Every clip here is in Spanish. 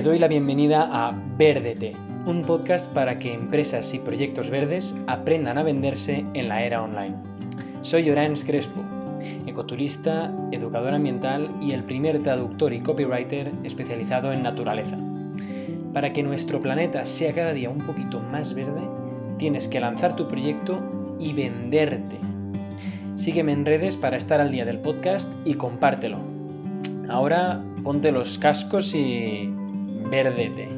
Te doy la bienvenida a Verdete, un podcast para que empresas y proyectos verdes aprendan a venderse en la era online. Soy Orans Crespo, ecoturista, educador ambiental y el primer traductor y copywriter especializado en naturaleza. Para que nuestro planeta sea cada día un poquito más verde, tienes que lanzar tu proyecto y venderte. Sígueme en redes para estar al día del podcast y compártelo. Ahora ponte los cascos y verdete.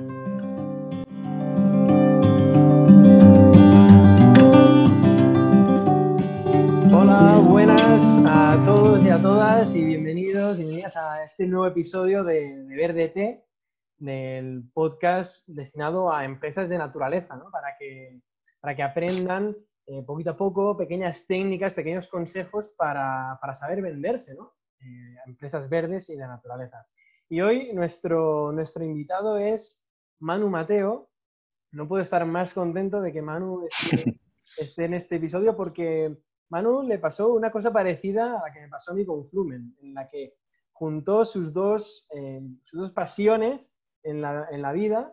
Hola, buenas a todos y a todas y bienvenidos, bienvenidas a este nuevo episodio de, de Verdete, del podcast destinado a empresas de naturaleza, ¿no? para, que, para que aprendan eh, poquito a poco pequeñas técnicas, pequeños consejos para, para saber venderse ¿no? Eh, a empresas verdes y de naturaleza. Y hoy nuestro, nuestro invitado es Manu Mateo. No puedo estar más contento de que Manu esté, en este episodio porque Manu le pasó una cosa parecida a la que me pasó a mí con Flumen, en la que juntó sus dos, eh, sus dos pasiones en la, en la, vida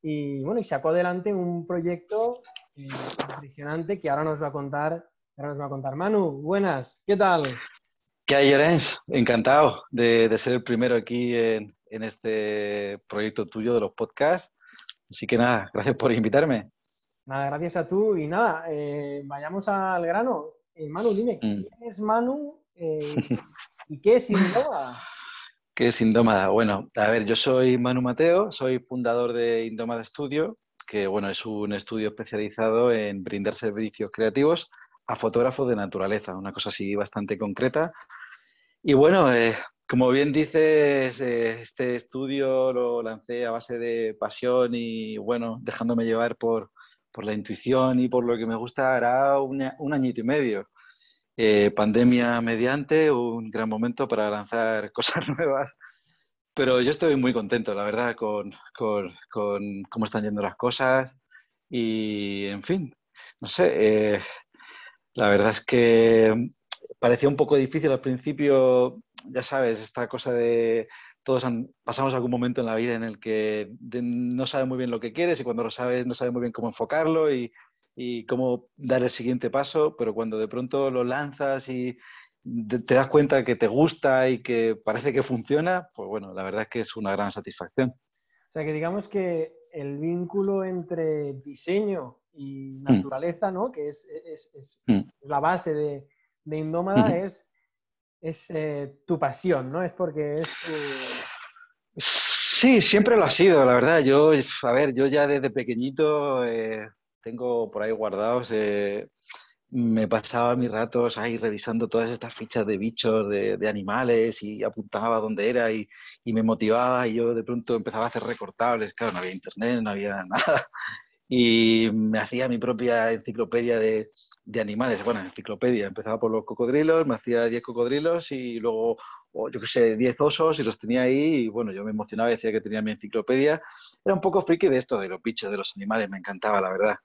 y, bueno, y sacó adelante un proyecto eh, impresionante que ahora nos va a contar, ahora nos va a contar. Manu, buenas, ¿qué tal? ¿Qué hay, Lorenz? Encantado de, ser el primero aquí en, este proyecto tuyo de los podcasts. Así que nada, gracias por invitarme. Nada, gracias a tú. Y nada, eh, vayamos al grano. Eh, Manu, dime, mm. ¿quién es Manu eh, y qué es Indómada? ¿Qué es Indómada? Bueno, a ver, yo soy Manu Mateo, soy fundador de Indómada Studio, que bueno, es un estudio especializado en brindar servicios creativos a fotógrafos de naturaleza, una cosa así bastante concreta y bueno, eh, como bien dices, eh, este estudio lo lancé a base de pasión y bueno, dejándome llevar por, por la intuición y por lo que me gusta, hará un añito y medio. Eh, pandemia mediante, un gran momento para lanzar cosas nuevas. Pero yo estoy muy contento, la verdad, con, con, con cómo están yendo las cosas. Y, en fin, no sé, la verdad es que parecía un poco difícil al principio, ya sabes, esta cosa de todos pasamos algún momento en la vida en el que no sabes muy bien lo que quieres y cuando lo sabes no sabes muy bien cómo enfocarlo y, y cómo dar el siguiente paso, pero cuando de pronto lo lanzas y te das cuenta que te gusta y que parece que funciona, pues bueno, la verdad es que es una gran satisfacción. O sea que digamos que el vínculo entre diseño y mm. naturaleza, ¿no? Que es, es, es mm. la base de, de Indómada es, es eh, tu pasión, ¿no? Es porque es tu... Sí, siempre lo ha sido, la verdad. Yo, a ver, yo ya desde pequeñito eh, tengo por ahí guardados, eh, me pasaba mis ratos ahí revisando todas estas fichas de bichos, de, animales y apuntaba dónde era y, y, me motivaba y yo de pronto empezaba a hacer recortables. Claro, no había internet, no había nada. Y me hacía mi propia enciclopedia de, de animales, bueno, enciclopedia, empezaba por los cocodrilos, me hacía 10 cocodrilos y luego, yo qué sé, 10 osos y los tenía ahí y bueno, yo me emocionaba decía que tenía mi enciclopedia. Era un poco friki de esto, de los bichos, de los animales, me encantaba, la verdad.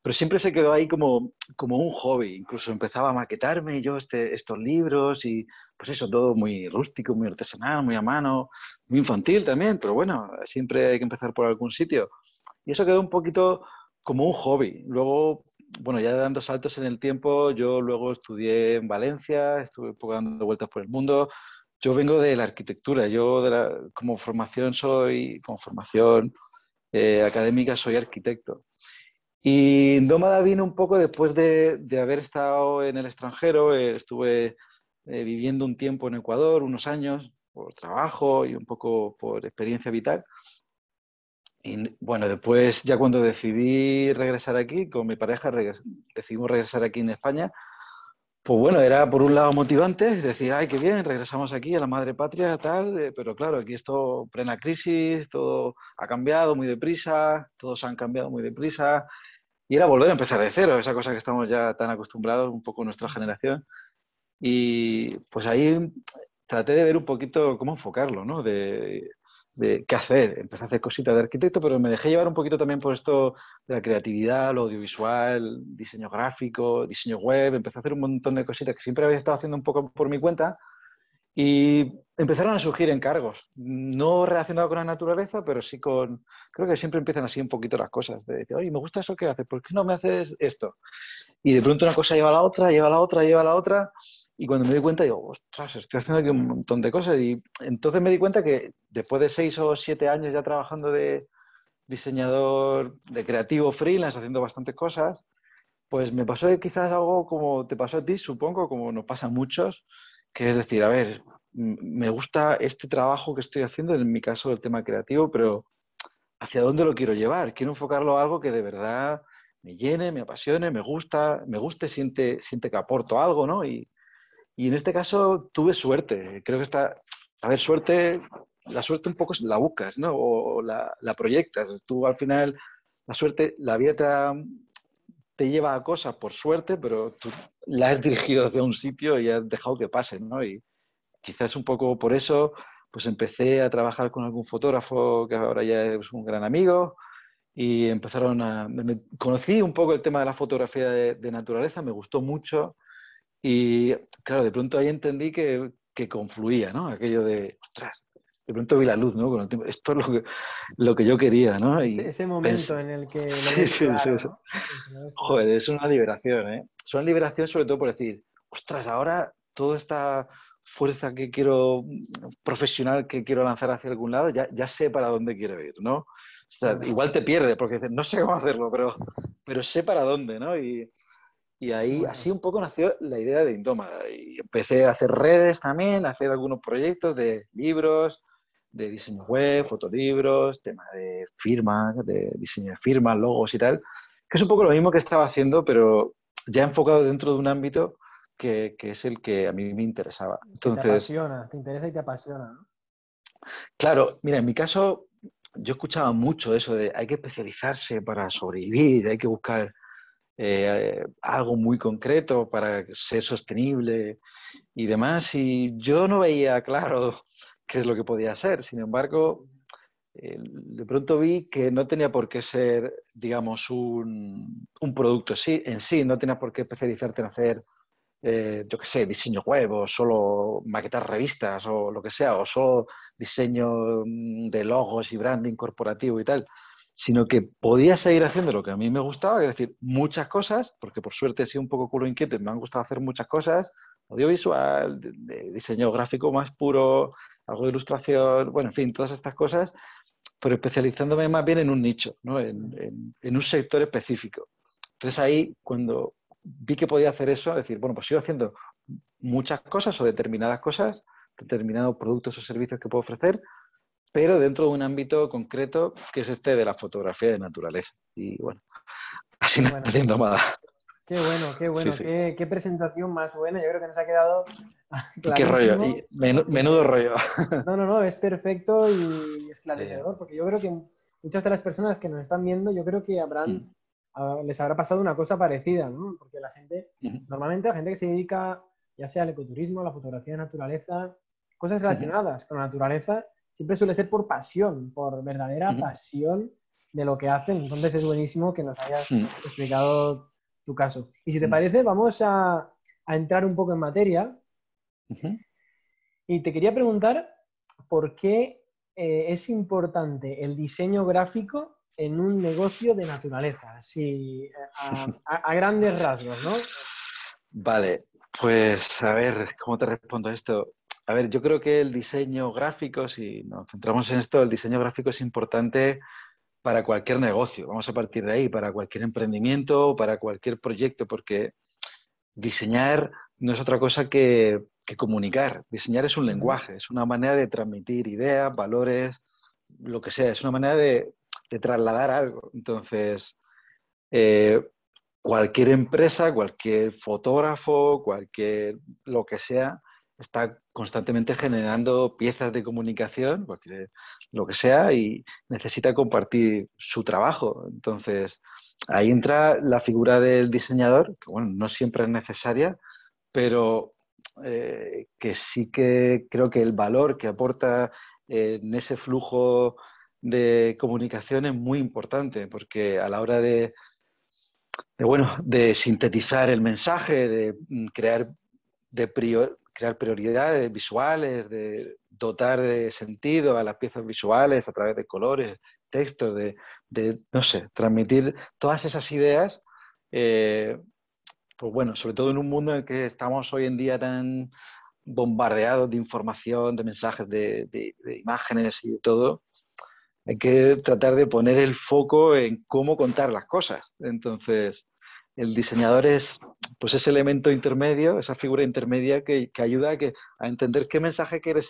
Pero siempre se quedó ahí como, como un hobby, incluso empezaba a maquetarme yo este, estos libros y pues eso, todo muy rústico, muy artesanal, muy a mano, muy infantil también, pero bueno, siempre hay que empezar por algún sitio. Y eso quedó un poquito como un hobby. Luego bueno, ya dando saltos en el tiempo, yo luego estudié en Valencia, estuve un poco dando vueltas por el mundo. Yo vengo de la arquitectura, yo como formación soy, como formación eh, académica soy arquitecto. Y Nómada vino un poco después de, haber estado en el extranjero, eh, estuve eh, viviendo un tiempo en Ecuador, unos años, por trabajo y un poco por experiencia vital. Y bueno, después ya cuando decidí regresar aquí, con mi pareja decidimos regresar aquí en España, pues bueno, era por un lado motivante, decir, ay, qué bien, regresamos aquí a la madre patria, tal, eh, pero claro, aquí esto plena crisis, todo ha cambiado muy deprisa, todos han cambiado muy deprisa, y era volver a empezar de cero, esa cosa que estamos ya tan acostumbrados, un poco nuestra generación. Y pues ahí traté de ver un poquito cómo enfocarlo, ¿no? De, de qué hacer. Empecé a hacer cositas de arquitecto, pero me dejé llevar un poquito también por esto de la creatividad, lo audiovisual, diseño gráfico, diseño web. Empecé a hacer un montón de cositas que siempre había estado haciendo un poco por mi cuenta. Y empezaron a surgir encargos, no relacionados con la naturaleza, pero sí con, creo que siempre empiezan así un poquito las cosas, de decir, oye, me gusta eso que haces, ¿por qué no me haces esto? Y de pronto una cosa lleva a la otra, lleva a la otra, lleva a la otra, y cuando me di cuenta, digo, ostras, estoy haciendo aquí un montón de cosas. Y entonces me di cuenta que después de seis o siete años ya trabajando de diseñador, de creativo freelance, haciendo bastantes cosas, pues me pasó quizás algo como te pasó a ti, supongo, como nos pasa a muchos, que es decir, a ver, me gusta este trabajo que estoy haciendo, en mi caso el tema creativo, pero ¿hacia dónde lo quiero llevar? Quiero enfocarlo a algo que de verdad me llene, me apasione, me gusta, me guste, siente, siente que aporto algo, ¿no? Y, y en este caso tuve suerte. Creo que está, a ver, suerte, la suerte un poco la buscas, ¿no? O la, la proyectas. Tú al final, la suerte, la vida te, te, lleva a cosas por suerte, pero tú la has dirigido hacia un sitio y has dejado que pase, ¿no? Y quizás un poco por eso, pues empecé a trabajar con algún fotógrafo que ahora ya es un gran amigo y empezaron a... Me, conocí un poco el tema de la fotografía de, de naturaleza, me gustó mucho y claro, de pronto ahí entendí que, que confluía, ¿no? Aquello de, ostras, de pronto vi la luz, ¿no? Esto es lo que, lo que yo quería, ¿no? Y ese, momento en el que... Sí, sí, sí, Joder, es una liberación, ¿eh? Es una liberación sobre todo por decir, ostras, ahora toda esta fuerza que quiero, profesional que quiero lanzar hacia algún lado, ya, ya sé para dónde quiero ir, ¿no? O sea, igual te pierde porque dices, no sé cómo hacerlo, pero, pero sé para dónde, ¿no? Y, y ahí, así un poco nació la idea de Indómada. Y empecé a hacer redes también, a hacer algunos proyectos de libros, de diseño web, fotolibros, tema de firmas, de diseño de firmas, logos y tal, que es un poco lo mismo que estaba haciendo, pero ya enfocado dentro de un ámbito que, que es el que a mí me interesaba. Entonces, te apasiona, te interesa y te apasiona, ¿no? Claro, mira, en mi caso yo escuchaba mucho eso de hay que especializarse para sobrevivir, hay que buscar eh, algo muy concreto para ser sostenible y demás. Y yo no veía claro qué es lo que podía ser. Sin embargo, eh, de pronto vi que no tenía por qué ser, digamos, un, un producto en sí, no tenía por qué especializarte en hacer, eh, yo qué sé, diseño web o solo maquetar revistas o lo que sea, o solo diseño mm, de logos y branding corporativo y tal sino que podía seguir haciendo lo que a mí me gustaba, es decir, muchas cosas, porque por suerte he sido un poco culo inquieto, me han gustado hacer muchas cosas, audiovisual, diseño gráfico más puro, algo de ilustración, bueno, en fin, todas estas cosas, pero especializándome más bien en un nicho, ¿no? en, en, un sector específico. Entonces ahí, cuando vi que podía hacer eso, decir, bueno, pues sigo haciendo muchas cosas o determinadas cosas, determinados productos o servicios que puedo ofrecer, pero dentro de un ámbito concreto que es este de la fotografía de naturaleza. Y bueno, así bueno. haciendo nada. Qué bueno, qué bueno, Qué, qué, presentación más buena. Yo creo que nos ha quedado. Y qué rollo, y menudo, rollo. No, no, no, es perfecto y esclarecedor, porque yo creo que muchas de las personas que nos están viendo, yo creo que habrán, mm. les habrá pasado una cosa parecida, ¿no? Porque la gente, normalmente la gente que se dedica ya sea al ecoturismo, a la fotografía de naturaleza, cosas relacionadas con la naturaleza, siempre suele ser por pasión, por verdadera pasión de lo que hacen. Entonces es buenísimo que nos hayas explicado tu caso. Y si te parece, vamos a, entrar un poco en materia. Y te quería preguntar por qué eh, es importante el diseño gráfico en un negocio de naturaleza, así a, grandes rasgos, ¿no? Vale, pues a ver, ¿cómo te respondo esto? A ver, yo creo que el diseño gráfico, si nos centramos en esto, el diseño gráfico es importante para cualquier negocio. Vamos a partir de ahí, para cualquier emprendimiento, para cualquier proyecto, porque diseñar no es otra cosa que, comunicar. Diseñar es un lenguaje, es una manera de transmitir ideas, valores, lo que sea, es una manera de, trasladar algo. Entonces, eh, cualquier empresa, cualquier fotógrafo, cualquier lo que sea, está constantemente generando piezas de comunicación, lo que sea, y necesita compartir su trabajo. Entonces, ahí entra la figura del diseñador, que bueno, no siempre es necesaria, pero eh, que sí que creo que el valor que aporta en ese flujo de comunicación es muy importante, porque a la hora de, de bueno, de sintetizar el mensaje, de mm, crear de prior, crear prioridades visuales, de dotar de sentido a las piezas visuales a través de colores, textos, de, no sé, transmitir todas esas ideas, eh, pues bueno, sobre todo en un mundo en el que estamos hoy en día tan bombardeados de información, de mensajes, de, de imágenes y de todo, hay que tratar de poner el foco en cómo contar las cosas. Entonces, el diseñador es pues ese elemento intermedio, esa figura intermedia que, ayuda a, que, a entender qué mensaje quieres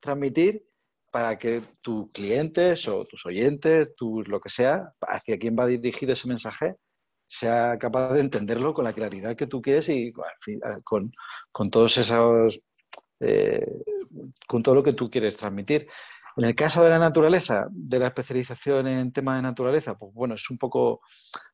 transmitir para que tus clientes o tus oyentes, tus, lo que sea, hacia quién va dirigido ese mensaje, sea capaz de entenderlo con la claridad que tú quieres y con, con todos esos, eh, con todo lo que tú quieres transmitir. En el caso de la naturaleza, de la especialización en temas de naturaleza, pues bueno, es un poco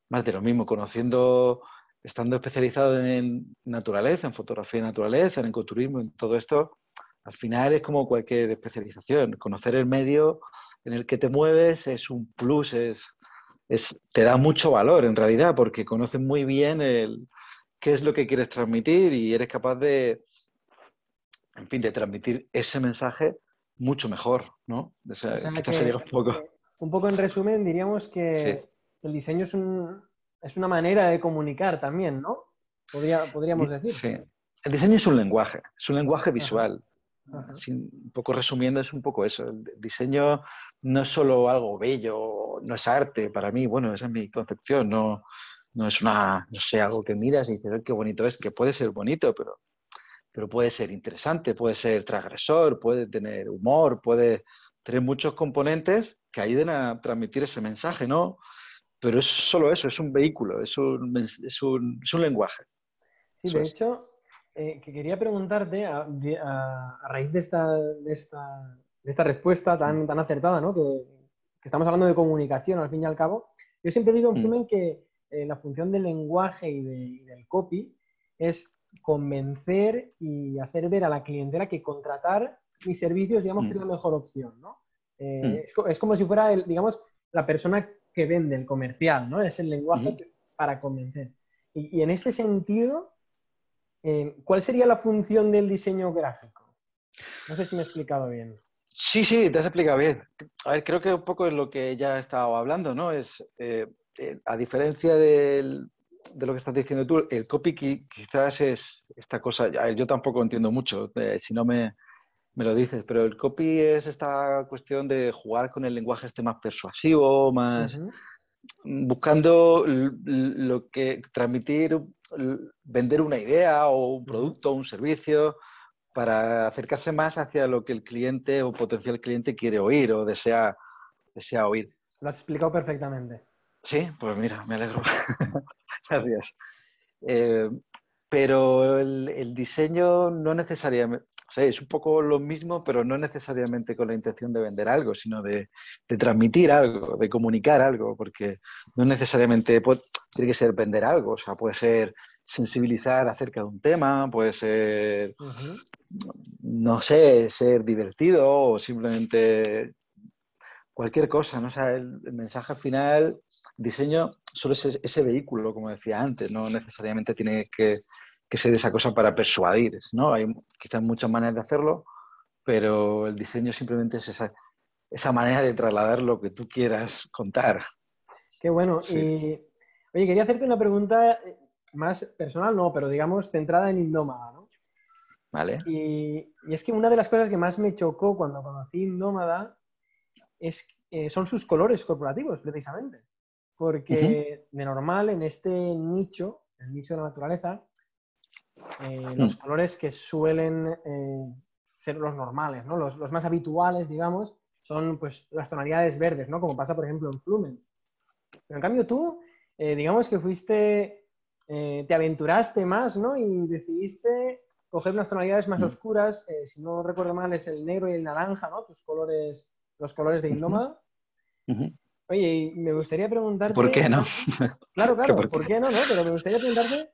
más de lo mismo, conociendo, estando especializado en naturaleza, en fotografía de naturaleza, en ecoturismo, en todo esto, al final es como cualquier especialización. Conocer el medio en el que te mueves es un plus, es, es, te da mucho valor en realidad, porque conoces muy bien qué es lo que quieres transmitir y eres capaz de, en fin, de transmitir ese mensaje mucho mejor, ¿no? O sea, un poco. Un poco en resumen, diríamos que el diseño es, un, es, una manera de comunicar también, ¿no? Podría, podríamos decir. Sí. El diseño es un lenguaje, es un lenguaje visual. un poco resumiendo, es un poco eso. El diseño no es solo algo bello, no es arte para mí, bueno, esa es mi concepción, no, no es una, no sé, algo que miras y dices, qué bonito es, que puede ser bonito, pero pero puede ser interesante, puede ser transgresor, puede tener humor, puede tener muchos componentes que ayuden a transmitir ese mensaje, ¿no? Pero es solo eso, es un vehículo, es un, es un, es un lenguaje. Sí, de hecho, eh, que quería preguntarte, a, a, raíz de esta, de esta, de esta respuesta tan, mm. tan acertada, ¿no? Que, que, estamos hablando de comunicación al fin y al cabo, yo siempre digo en mm. que eh, la función del lenguaje y, de, y del copy es convencer y hacer ver a la clientela que contratar mis servicios, digamos, que es la mm. mejor opción, ¿no? Eh, mm. es, como si fuera, el, digamos, la persona que vende, el comercial, ¿no? Es el lenguaje para convencer. Y, en este sentido, eh, ¿cuál sería la función del diseño gráfico? No sé si me he explicado bien. Sí, sí, te has explicado bien. A ver, creo que un poco es lo que ya he estado hablando, ¿no? Es, eh, a diferencia del, de lo que estás diciendo tú, el copy quizás es esta cosa, yo tampoco entiendo mucho, eh, si no me, lo dices, pero el copy es esta cuestión de jugar con el lenguaje este más persuasivo, más buscando lo que transmitir, vender una idea o un producto o un servicio para acercarse más hacia lo que el cliente o potencial cliente quiere oír o desea, desea oír. Lo has explicado perfectamente. Sí, pues mira, me alegro. Gracias. Eh, pero el, diseño no necesariamente, o sea, es un poco lo mismo, pero no necesariamente con la intención de vender algo, sino de, transmitir algo, de comunicar algo, porque no necesariamente tiene que ser vender algo, o sea, puede ser sensibilizar acerca de un tema, puede ser, no sé, ser divertido o simplemente cualquier cosa, ¿no? O sea, el, el mensaje final diseño solo es ese vehículo, como decía antes, no necesariamente tiene que, ser esa cosa para persuadir, ¿no? Hay quizás muchas maneras de hacerlo, pero el diseño simplemente es esa, esa manera de trasladar lo que tú quieras contar. Qué bueno. Y, oye, quería hacerte una pregunta eh, más personal, no, pero digamos centrada en Indómada, ¿no? Vale. Y, y, es que una de las cosas que más me chocó cuando conocí Indómada es, eh, son sus colores corporativos, precisamente porque de normal en este nicho, el nicho de la naturaleza, eh, mm. los colores que suelen eh, ser los normales, ¿no? los, más habituales, digamos, son pues, las tonalidades verdes, ¿no? como pasa por ejemplo en Flumen. Pero en cambio tú, eh, digamos que fuiste, te aventuraste más ¿no? y decidiste coger unas tonalidades más mm. oscuras, si no recuerdo mal es el negro y el naranja, ¿no? tus colores, los colores de Indómada. Oye, me gustaría preguntarte... ¿Por qué no? Claro, claro, ¿por qué, no, no? Pero me gustaría preguntarte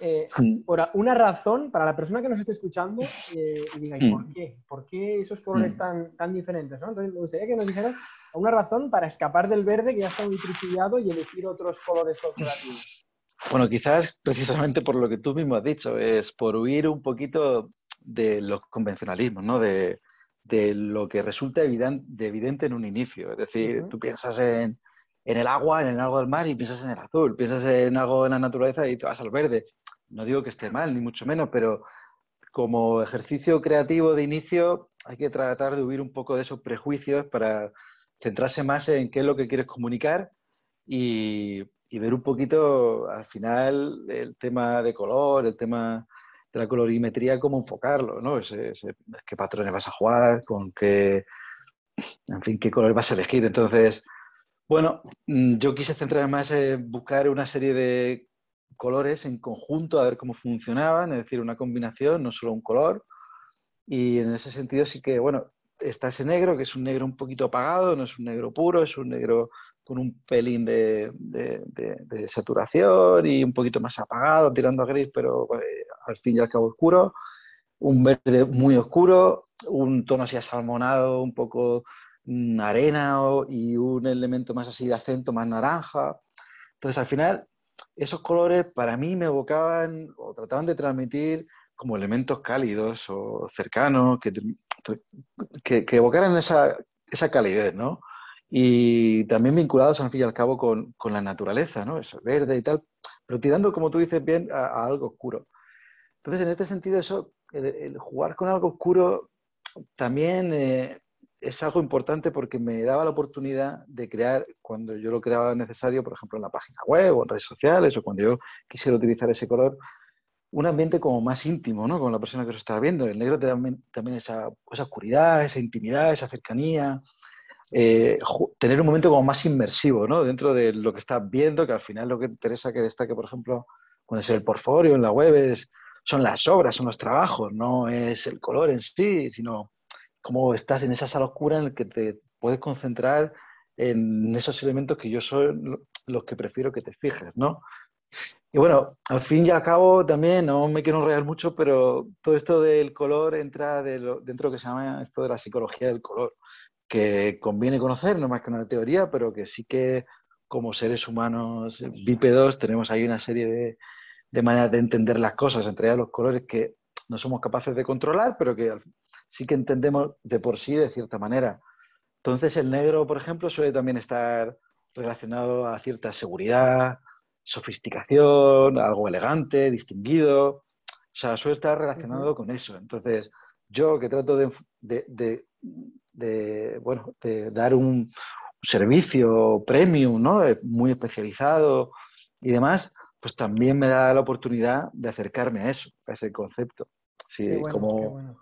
eh, por una razón para la persona que nos esté escuchando eh, y diga, ¿y por mm. qué? ¿Por qué esos colores mm. tan, tan diferentes? ¿no? Entonces, me gustaría que nos dijeras una razón para escapar del verde que ya está muy trichillado y elegir otros colores corporativos. Bueno, quizás precisamente por lo que tú mismo has dicho, es por huir un poquito de los convencionalismos, ¿no? De, de lo que resulta evidente, en un inicio. Es decir, tú piensas en, en, el agua, en el agua del mar y piensas en el azul, piensas en algo de la naturaleza y te vas al verde. No digo que esté mal, ni mucho menos, pero como ejercicio creativo de inicio hay que tratar de huir un poco de esos prejuicios para centrarse más en qué es lo que quieres comunicar y, y ver un poquito al final el tema de color, el tema de la colorimetría, cómo enfocarlo, ¿no? qué patrones vas a jugar, con qué, en fin, qué color vas a elegir. Entonces, bueno, mm, yo quise centrarme más en buscar una serie de colores en conjunto, a ver cómo funcionaban, es decir, una combinación, no solo un color. Y en ese sentido sí que, bueno, está ese negro, que es un negro un poquito apagado, no es un negro puro, es un negro con un pelín de, saturación y un poquito más apagado, tirando a gris, pero eh, al fin y al cabo oscuro. Un verde muy oscuro, un tono así asalmonado, un poco mm, arena y un elemento más así de acento, más naranja. Entonces, al final, esos colores para mí me evocaban o trataban de transmitir como elementos cálidos o cercanos que, que, evocaran esa, esa calidez, ¿no? y también vinculados al fin y al cabo con, con la naturaleza, ¿no? Eso, verde y tal, pero tirando, como tú dices bien, a, algo oscuro. Entonces, en este sentido, eso, el, jugar con algo oscuro también eh, es algo importante porque me daba la oportunidad de crear, cuando yo lo creaba necesario, por ejemplo, en la página web o en redes sociales, o cuando yo quisiera utilizar ese color, un ambiente como más íntimo, ¿no? Con la persona que lo está viendo. El negro te también esa, esa oscuridad, esa intimidad, esa cercanía, eh, tener un momento como más inmersivo, ¿no? Dentro de lo que estás viendo, que al final lo que interesa que destaque, por ejemplo, cuando es el portfolio en la web, es, son las obras, son los trabajos, no es el color en sí, sino cómo estás en esa sala oscura en la que te puedes concentrar en esos elementos que yo soy los que prefiero que te fijes, ¿no? Y bueno, al fin y al cabo también, no me quiero enrollar mucho, pero todo esto del color entra dentro de lo que se llama esto de la psicología del color que conviene conocer, no más que una teoría, pero que sí que como seres humanos bípedos tenemos ahí una serie de, de maneras de entender las cosas, entre ellas los colores que no somos capaces de controlar, pero que sí que entendemos de por sí de cierta manera. Entonces el negro, por ejemplo, suele también estar relacionado a cierta seguridad, sofisticación, algo elegante, distinguido. O sea, suele estar relacionado con eso. Entonces, yo que trato de, de, de, bueno, de dar un servicio premium, ¿no? Eh, muy especializado y demás, pues también me da la oportunidad de acercarme a eso, a ese concepto. Si, como,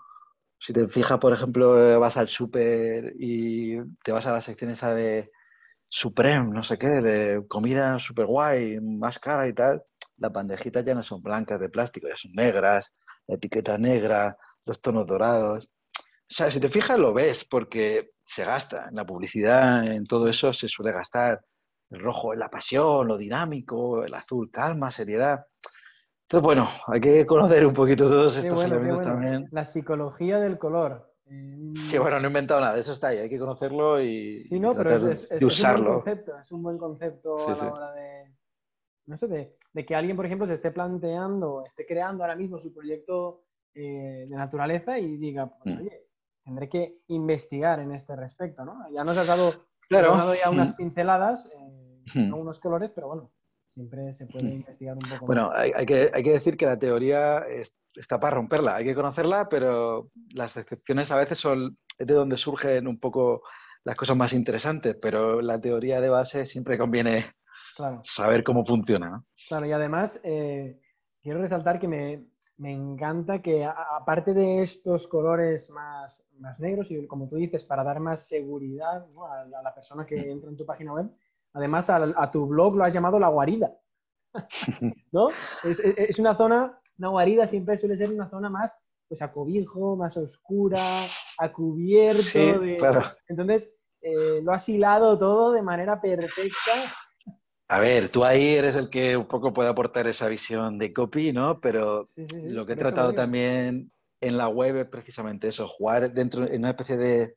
si te fijas, por ejemplo, eh, vas al súper y te vas a la sección esa de Supreme, no sé qué, de comida super guay, más cara y tal, las bandejitas ya no son blancas de plástico, ya son negras, la etiqueta negra, los tonos dorados. O sea, si te fijas lo ves, porque se gasta. En la publicidad, en todo eso se suele gastar. El rojo es la pasión, lo dinámico, el azul calma, seriedad. Entonces, bueno, hay que conocer un poquito todos estos elementos también. La psicología del color. Sí, bueno, no he inventado nada, eso está ahí, hay que conocerlo y, sí, no, pero es, usarlo. Un buen concepto, es un buen concepto a la hora de, no sé, de, de, que alguien, por ejemplo, se esté planteando, esté creando ahora mismo su proyecto eh, de naturaleza y diga, pues mm. oye, tendré que investigar en este respecto, ¿no? Ya nos has dado, claro. ya unas pinceladas, eh, unos colores, pero bueno, siempre se puede investigar un poco bueno, Hay, que, hay que decir que la teoría está para romperla, hay que conocerla, pero las excepciones a veces son de donde surgen un poco las cosas más interesantes, pero la teoría de base siempre conviene saber cómo funciona. ¿no? Claro, y además eh, quiero resaltar que me, me encanta que aparte de estos colores más, más, negros y como tú dices, para dar más seguridad a, la persona que entra en tu página web, además a, tu blog lo has llamado la guarida. ¿No? Es, una zona, una guarida siempre suele ser una zona más pues a cobijo, más oscura, a cubierto. Entonces, eh, lo has hilado todo de manera perfecta a ver, tú ahí eres el que un poco puede aportar esa visión de copy, ¿no? Pero lo que he tratado también en la web es precisamente eso, jugar dentro en una especie de,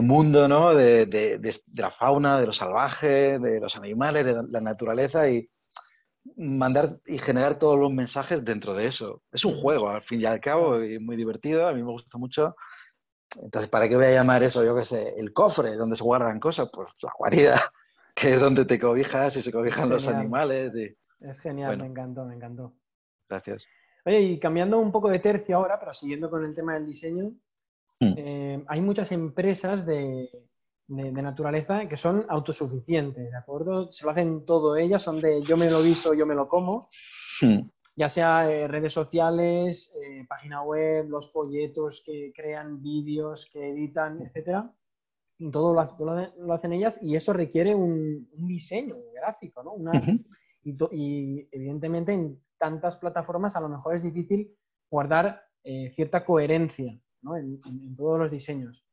mundo, ¿no? De, la fauna, de lo salvaje, de los animales, de la, naturaleza y mandar y generar todos los mensajes dentro de eso. Es un juego, al fin y al cabo, y muy divertido, a mí me gusta mucho. Entonces, ¿para qué voy a llamar eso, yo qué sé, el cofre, donde se guardan cosas? Pues la guarida, que es donde te cobijas y se cobijan los animales. Es genial, me encantó, me encantó. Gracias. Oye, y cambiando un poco de tercio ahora, pero siguiendo con el tema del diseño, hmm. eh, hay muchas empresas de, naturaleza que son autosuficientes, ¿de acuerdo? Se lo hacen todo ellas, son de yo me lo viso, yo me lo como. Hmm. Ya sea eh, redes sociales, eh, página web, los folletos que crean, vídeos que editan, etcétera. Todo lo, hacen ellas y eso requiere un, diseño gráfico, ¿no? y, evidentemente en tantas plataformas a lo mejor es difícil guardar eh, cierta coherencia en, todos los diseños.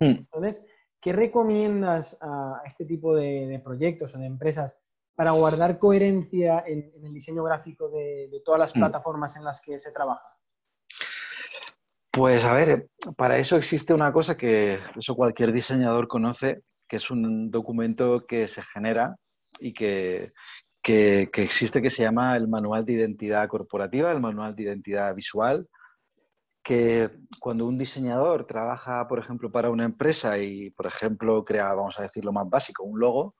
Hmm. Entonces, ¿qué recomiendas a este tipo de, proyectos o de empresas para guardar coherencia en, el diseño gráfico de, todas las hmm. plataformas en las que se trabaja? Pues a ver, para eso existe una cosa que eso cualquier diseñador conoce, que es un documento que se genera y que, que, existe que se llama el Manual de Identidad Corporativa, el Manual de Identidad Visual, que cuando un diseñador trabaja, por ejemplo, para una empresa y, por ejemplo, crea, vamos a decir lo más básico, un logo,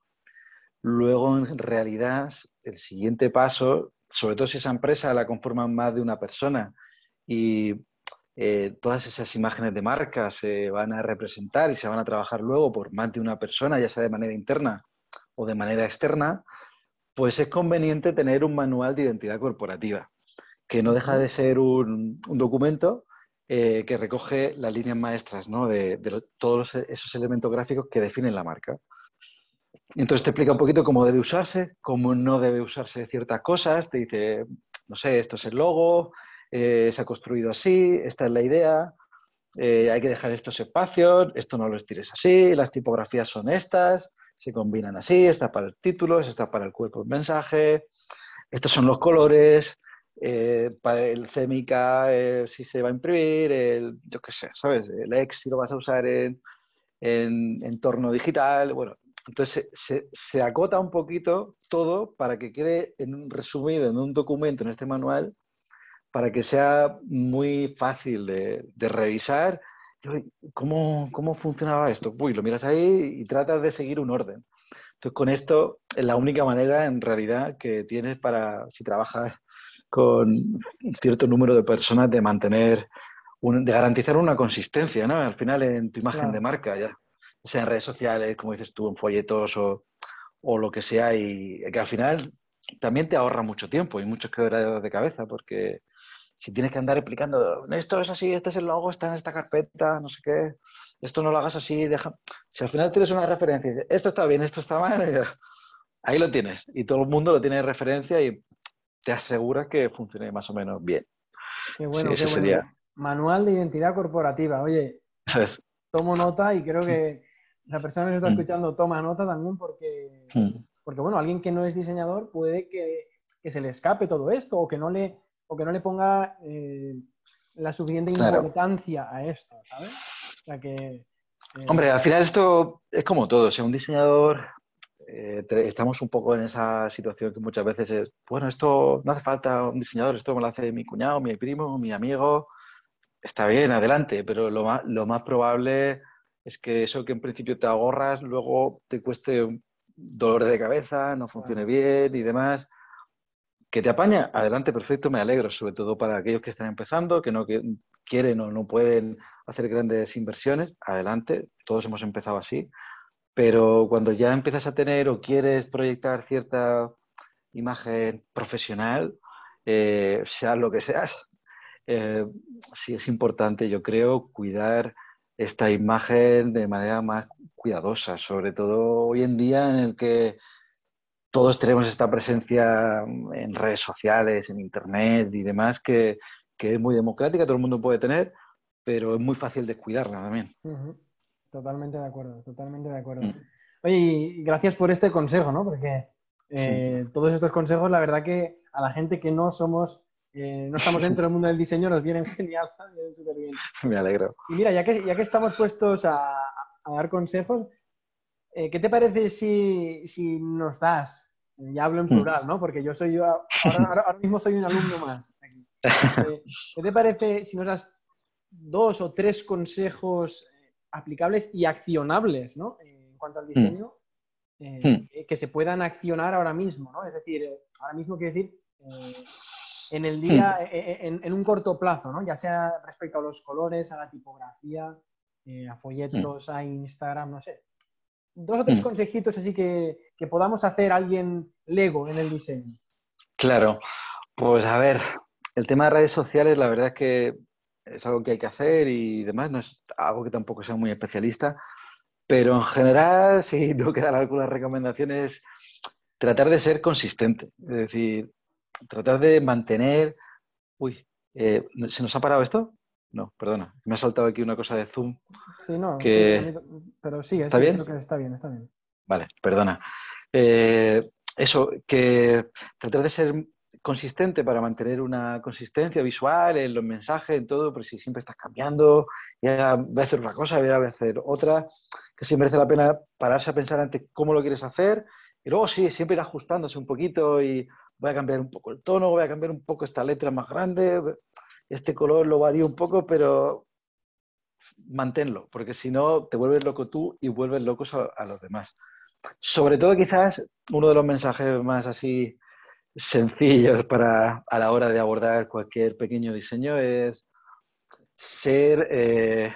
luego en realidad el siguiente paso, sobre todo si esa empresa la conforman más de una persona y eh, todas esas imágenes de marca se van a representar y se van a trabajar luego por más de una persona, ya sea de manera interna o de manera externa, pues es conveniente tener un manual de identidad corporativa, que no deja de ser un, documento eh, que recoge las líneas maestras de, todos esos elementos gráficos que definen la marca. Entonces te explica un poquito cómo debe usarse, cómo no debe usarse ciertas cosas, te dice, no sé, esto es el logo, eh, se ha construido así, esta es la idea, eh, hay que dejar estos espacios, esto no lo estires así, las tipografías son estas, se combinan así, esta para el título, esta para el cuerpo del mensaje, estos son los colores, eh, el CMYK eh, si se va a imprimir, el, yo qué sé, ¿sabes? El X si lo vas a usar en, en entorno digital, bueno, entonces se, se, acota un poquito todo para que quede en resumido en un documento, en este manual, para que sea muy fácil de, de revisar ¿cómo, ¿cómo funcionaba esto? Uy, lo miras ahí y tratas de seguir un orden. Entonces, con esto es la única manera en realidad que tienes para, si trabajas con un cierto número de personas, de mantener, de garantizar una consistencia, ¿no? Al final en tu imagen de marca, ya sea en redes sociales, como dices tú, en folletos o, o lo que sea, y que al final también te ahorra mucho tiempo y muchos quebraderos de cabeza, porque si tienes que andar explicando, esto es así, este es el logo, está en esta carpeta, no sé qué, esto no lo hagas así, deja... Si al final tienes una referencia y dices, esto está bien, esto está mal, ahí lo tienes. Y todo el mundo lo tiene de referencia y te asegura que funcione más o menos bien. Qué bueno, qué bueno. Manual de identidad corporativa. Oye, tomo nota y creo que la persona que está mm. escuchando toma nota también porque, mm. porque bueno, alguien que no es diseñador puede que, que se le escape todo esto o que no le o que no le ponga eh, la suficiente importancia a esto, ¿sabes? O sea que... Eh, Hombre, al final esto es como todo. O sea, un diseñador, eh, estamos un poco en esa situación que muchas veces es, bueno, esto no hace falta un diseñador, esto me lo hace mi cuñado, mi primo, mi amigo. Está bien, adelante, pero lo más, lo más probable es que eso que en principio te ahorras, luego te cueste un dolor de cabeza, no funcione bien y demás. ¿Que te apaña? Adelante, perfecto, me alegro, sobre todo para aquellos que están empezando, que no quieren o no pueden hacer grandes inversiones, adelante, todos hemos empezado así, pero cuando ya empiezas a tener o quieres proyectar cierta imagen profesional, eh, sea lo que seas, eh, sí es importante, yo creo, cuidar esta imagen de manera más cuidadosa, sobre todo hoy en día en el que todos tenemos esta presencia en redes sociales, en Internet y demás, que, es muy democrática, todo el mundo puede tener, pero es muy fácil descuidarla también. Totalmente de acuerdo, totalmente de acuerdo. Mm. Oye, y gracias por este consejo, ¿no? Porque eh, todos estos consejos, la verdad que a la gente que no somos, eh, no estamos dentro del mundo del diseño, nos vienen genial, vienen súper bien. Me alegro. Y mira, ya que, ya que estamos puestos a, a dar consejos, eh, ¿qué te parece si, si, nos das Ya hablo en mm. plural, ¿no? Porque yo soy yo, ahora, mismo soy un alumno más. ¿Qué te parece si nos das dos o tres consejos aplicables y accionables, ¿no? En cuanto al mm. diseño, mm. que se puedan accionar ahora mismo, ¿no? Es decir, ahora mismo quiero decir en el día, en, un corto plazo, ¿no? Ya sea respecto a los colores, a la tipografía, a folletos, a Instagram, no sé dos o tres mm. consejitos así que, podamos hacer alguien Lego en el diseño. Claro, pues a ver, el tema de redes sociales, la verdad es que es algo que hay que hacer y demás, no es algo que tampoco sea muy especialista, pero en general, si tengo que dar algunas recomendaciones, tratar de ser consistente, es decir, tratar de mantener... Uy, eh, ¿se nos ha parado esto? No, perdona, me ha saltado aquí una cosa de Zoom. Sí, no, pero sí, ¿Está bien? está bien, está bien. Vale, perdona. Eh, eso, que tratar de ser consistente para mantener una consistencia visual en los mensajes, en todo, pero si siempre estás cambiando, y ahora voy a hacer una cosa, voy a hacer otra, que sí merece la pena pararse a pensar antes cómo lo quieres hacer, y luego sí, siempre ir ajustándose un poquito y voy a cambiar un poco el tono, voy a cambiar un poco esta letra más grande, este color lo varía un poco, pero manténlo, porque si no te vuelves loco tú y vuelves locos a, los demás. Sobre todo quizás uno de los mensajes más así sencillos para a la hora de abordar cualquier pequeño diseño es ser eh,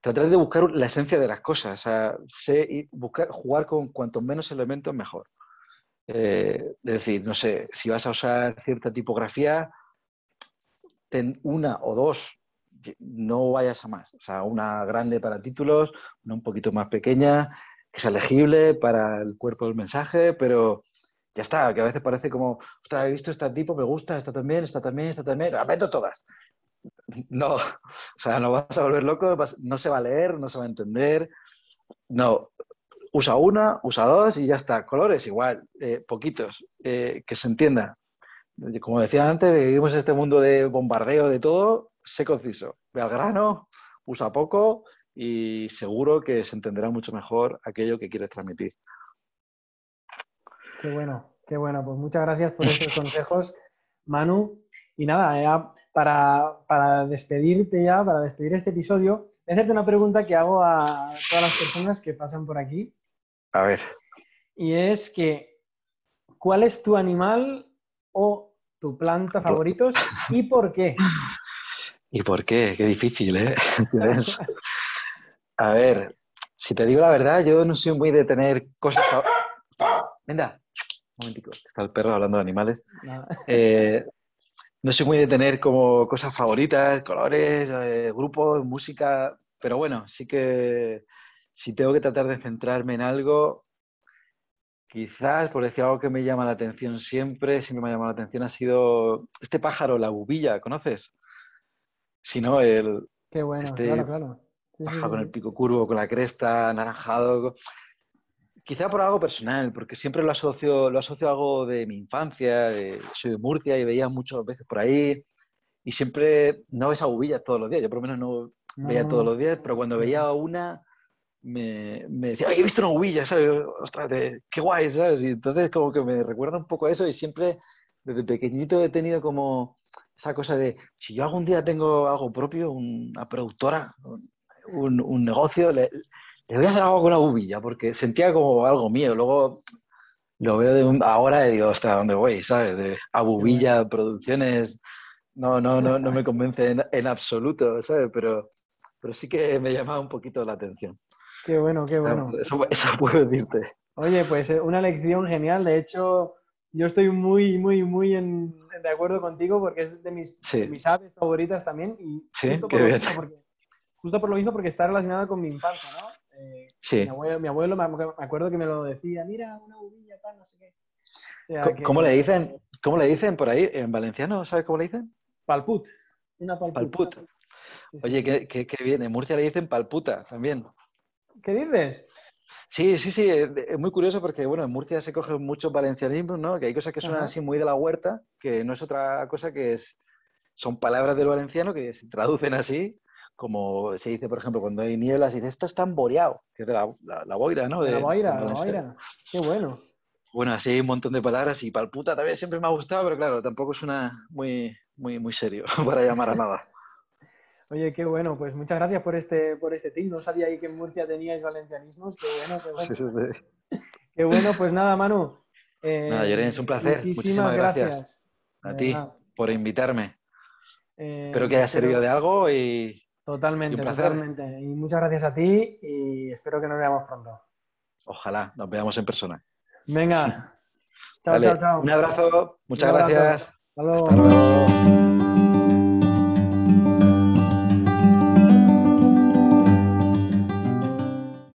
tratar de buscar la esencia de las cosas, o sea, y buscar, jugar con cuantos menos elementos mejor. Eh, es decir, no sé, si vas a usar cierta tipografía, una o dos, no vayas a más. O sea, una grande para títulos, una un poquito más pequeña, que sea legible para el cuerpo del mensaje, pero ya está, que a veces parece como, ostras, he visto este tipo, me gusta, esta también, esta también, esta también, la meto todas. No, o sea, no vas a volver loco, no se va a leer, no se va a entender. No, usa una, usa dos y ya está. Colores igual, eh, poquitos, eh, que se entienda. Como decía antes, vivimos en este mundo de bombardeo de todo, sé conciso, ve al grano, usa poco y seguro que se entenderá mucho mejor aquello que quieres transmitir. Qué bueno, qué bueno. Pues muchas gracias por esos consejos, Manu. Y nada, para, despedirte ya, para despedir este episodio, voy a hacerte una pregunta que hago a todas las personas que pasan por aquí. A ver. Y es que, ¿cuál es tu animal o tu planta favoritos y por qué. ¿Y por qué? Qué difícil, ¿eh? A ver, si te digo la verdad, yo no soy muy de tener cosas... Venga, un momentico, está el perro hablando de animales. Eh, no. soy muy de tener como cosas favoritas, colores, eh, grupos, música, pero bueno, sí que si tengo que tratar de centrarme en algo, Quizás, por decir algo que me llama la atención siempre, siempre me ha llamado la atención, ha sido este pájaro, la bubilla, ¿conoces? Si no, el... Qué bueno, este claro, claro. pájaro con el pico curvo, con la cresta, anaranjado. Quizá por algo personal, porque siempre lo asocio, lo asocio a algo de mi infancia, soy de Murcia y veía muchas veces por ahí, y siempre no ves a todos los días, yo por lo menos no veía todos los días, pero cuando veía una me, me decía, Ay, he visto una hubilla, ¿sabes? Ostras, qué guay, ¿sabes? Y entonces como que me recuerda un poco a eso y siempre desde pequeñito he tenido como esa cosa de, si yo algún día tengo algo propio, una productora, un, un negocio, le, le, voy a hacer algo con una hubilla, porque sentía como algo mío. Luego lo veo de ahora y digo, hasta ¿dónde voy? ¿Sabes? De a bubilla, producciones, no, no, no, no me convence en, en absoluto, ¿sabes? Pero, pero sí que me llamaba un poquito la atención. Qué bueno, qué bueno. Eso, eso puedo decirte. Oye, pues eh, una lección genial. De hecho, yo estoy muy, muy, muy de acuerdo contigo porque es de mis, mis aves favoritas también. Y sí, justo, por lo porque, justo por lo mismo porque está relacionada con mi infancia, ¿no? Eh, sí. Mi abuelo, mi abuelo, me acuerdo que me lo decía, mira, una bobilla, tal, no sé qué. ¿Cómo le dicen? ¿Cómo le dicen por ahí en valenciano? ¿Sabes cómo le dicen? Palput. Una palput. Oye, qué, qué, qué bien. En Murcia le dicen palputa también. ¿Qué dices? Sí, sí, sí, es muy curioso porque, bueno, en Murcia se cogen muchos valencianismos, ¿no? Que hay cosas que suenan así muy de la huerta, que no es otra cosa que es, son palabras del valenciano que se traducen así, como se dice, por ejemplo, cuando hay nieblas, y dice, esto está boreado, que es de la, la, boira, ¿no? De, la boira, la boira, qué bueno. bueno, así hay un montón de palabras y palputa también siempre me ha gustado, pero claro, tampoco es una muy, muy, muy serio para llamar a nada. Oye, qué bueno, pues muchas gracias por este, por este tip. No sabía ahí que en Murcia teníais valencianismos. Qué bueno, qué bueno. Qué bueno, pues nada, Manu. Eh, nada, es un placer. Muchísimas, gracias. A ti por invitarme. Eh, espero que haya servido de algo y. Totalmente, totalmente. Y muchas gracias a ti y espero que nos veamos pronto. Ojalá nos veamos en persona. Venga. Chao, chao, chao. Un abrazo. Muchas gracias. Hasta luego.